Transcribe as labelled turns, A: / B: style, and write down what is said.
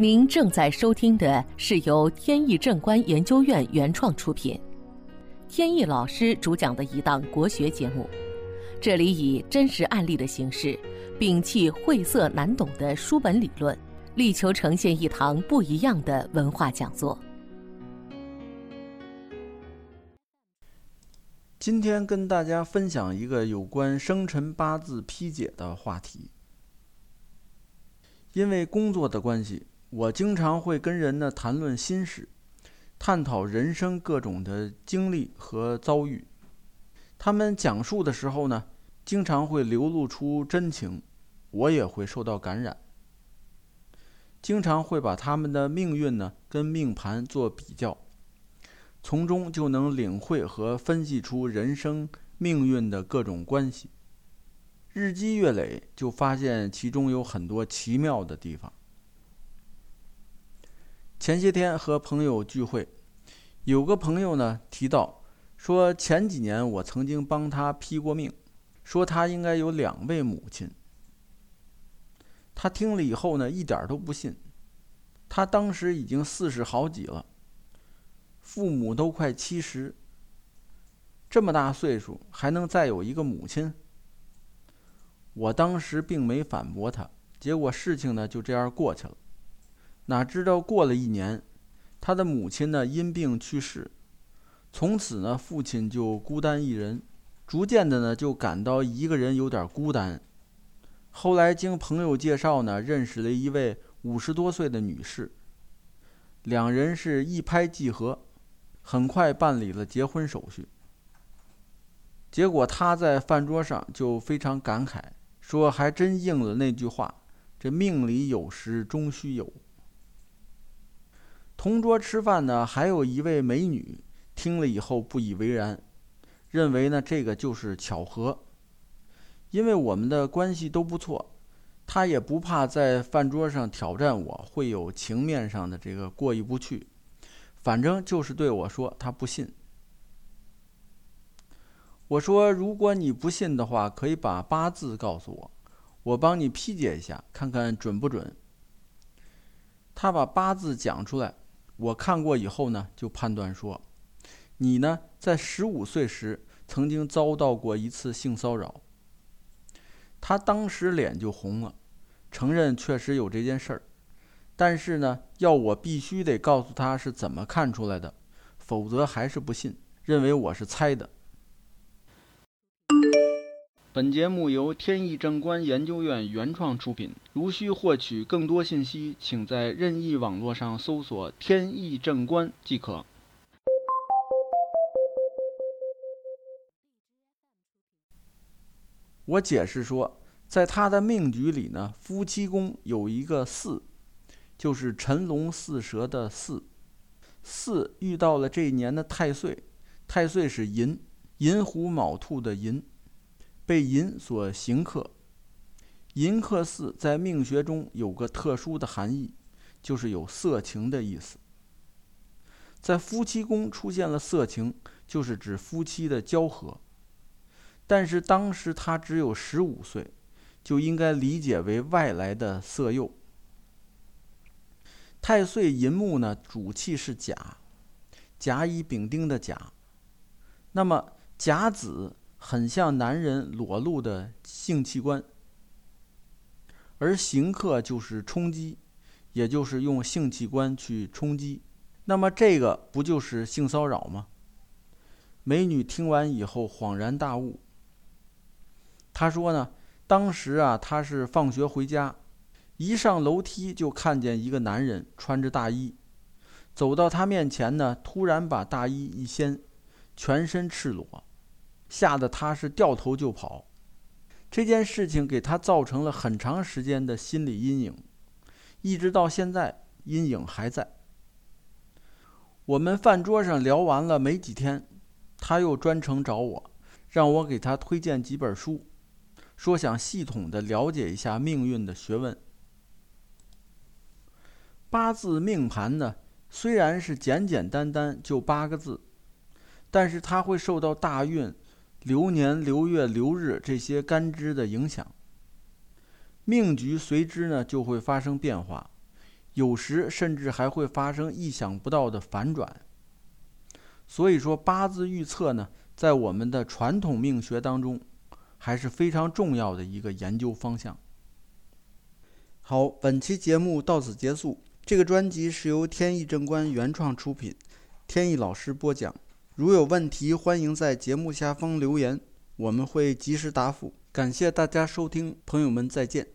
A: 您正在收听的是由天意正观研究院原创出品，天意老师主讲的一档国学节目。这里以真实案例的形式，摒弃晦涩难懂的书本理论，力求呈现一堂不一样的文化讲座。
B: 今天跟大家分享一个有关生辰八字批解的话题。因为工作的关系，我经常会跟人呢谈论心事，探讨人生各种的经历和遭遇。他们讲述的时候呢，经常会流露出真情，我也会受到感染。经常会把他们的命运呢跟命盘做比较。从中就能领会和分析出人生命运的各种关系。日积月累，就发现其中有很多奇妙的地方。前些天和朋友聚会，有个朋友呢提到说，前几年我曾经帮他批过命，说他应该有两位母亲。他听了以后呢，一点都不信。他当时已经四十好几了。父母都快七十，这么大岁数还能再有一个母亲？我当时并没反驳他，结果事情呢就这样过去了。哪知道过了一年，他的母亲呢因病去世，从此呢父亲就孤单一人，逐渐的呢就感到一个人有点孤单。后来经朋友介绍呢，认识了一位五十多岁的女士，两人是一拍即合。很快办理了结婚手续，结果他在饭桌上就非常感慨，说：“还真应了那句话，这命里有时终须有。”同桌吃饭呢，还有一位美女，听了以后不以为然，认为呢这个就是巧合，因为我们的关系都不错，她也不怕在饭桌上挑战我，会有情面上的这个过意不去。反正就是对我说，他不信。我说，如果你不信的话，可以把八字告诉我，我帮你批解一下，看看准不准。他把八字讲出来，我看过以后呢，就判断说，你呢在十五岁时曾经遭到过一次性骚扰。他当时脸就红了，承认确实有这件事儿。但是呢，要我必须得告诉他是怎么看出来的，否则还是不信，认为我是猜的。本节目由天意正观研究院原创出品。如需获取更多信息，请在任意网络上搜索“天意正观”即可。我解释说，在他的命局里呢，夫妻宫有一个巳。就是辰龙巳蛇的巳，巳遇到了这一年的太岁，太岁是寅，寅虎卯兔的寅，被寅所刑克。寅克巳在命学中有个特殊的含义，就是有色情的意思。在夫妻宫出现了色情，就是指夫妻的交合。但是当时他只有十五岁，就应该理解为外来的色诱。太岁寅木呢，主气是甲，甲乙丙丁的甲。那么甲子很像男人裸露的性器官，而刑克就是冲击，也就是用性器官去冲击。那么这个不就是性骚扰吗？美女听完以后恍然大悟。她说呢，当时啊，她是放学回家。一上楼梯就看见一个男人穿着大衣，走到她面前呢，突然把大衣一掀，全身赤裸，吓得他是掉头就跑。这件事情给他造成了很长时间的心理阴影，一直到现在阴影还在。我们饭桌上聊完了没几天，他又专程找我，让我给他推荐几本书，说想系统的了解一下命运的学问。八字命盘呢，虽然是简简单单就八个字，但是它会受到大运、流年、流月、流日这些干支的影响，命局随之呢就会发生变化，有时甚至还会发生意想不到的反转。所以说，八字预测呢，在我们的传统命学当中，还是非常重要的一个研究方向。好，本期节目到此结束。这个专辑是由天意正观原创出品，天意老师播讲。如有问题，欢迎在节目下方留言，我们会及时答复。感谢大家收听，朋友们再见。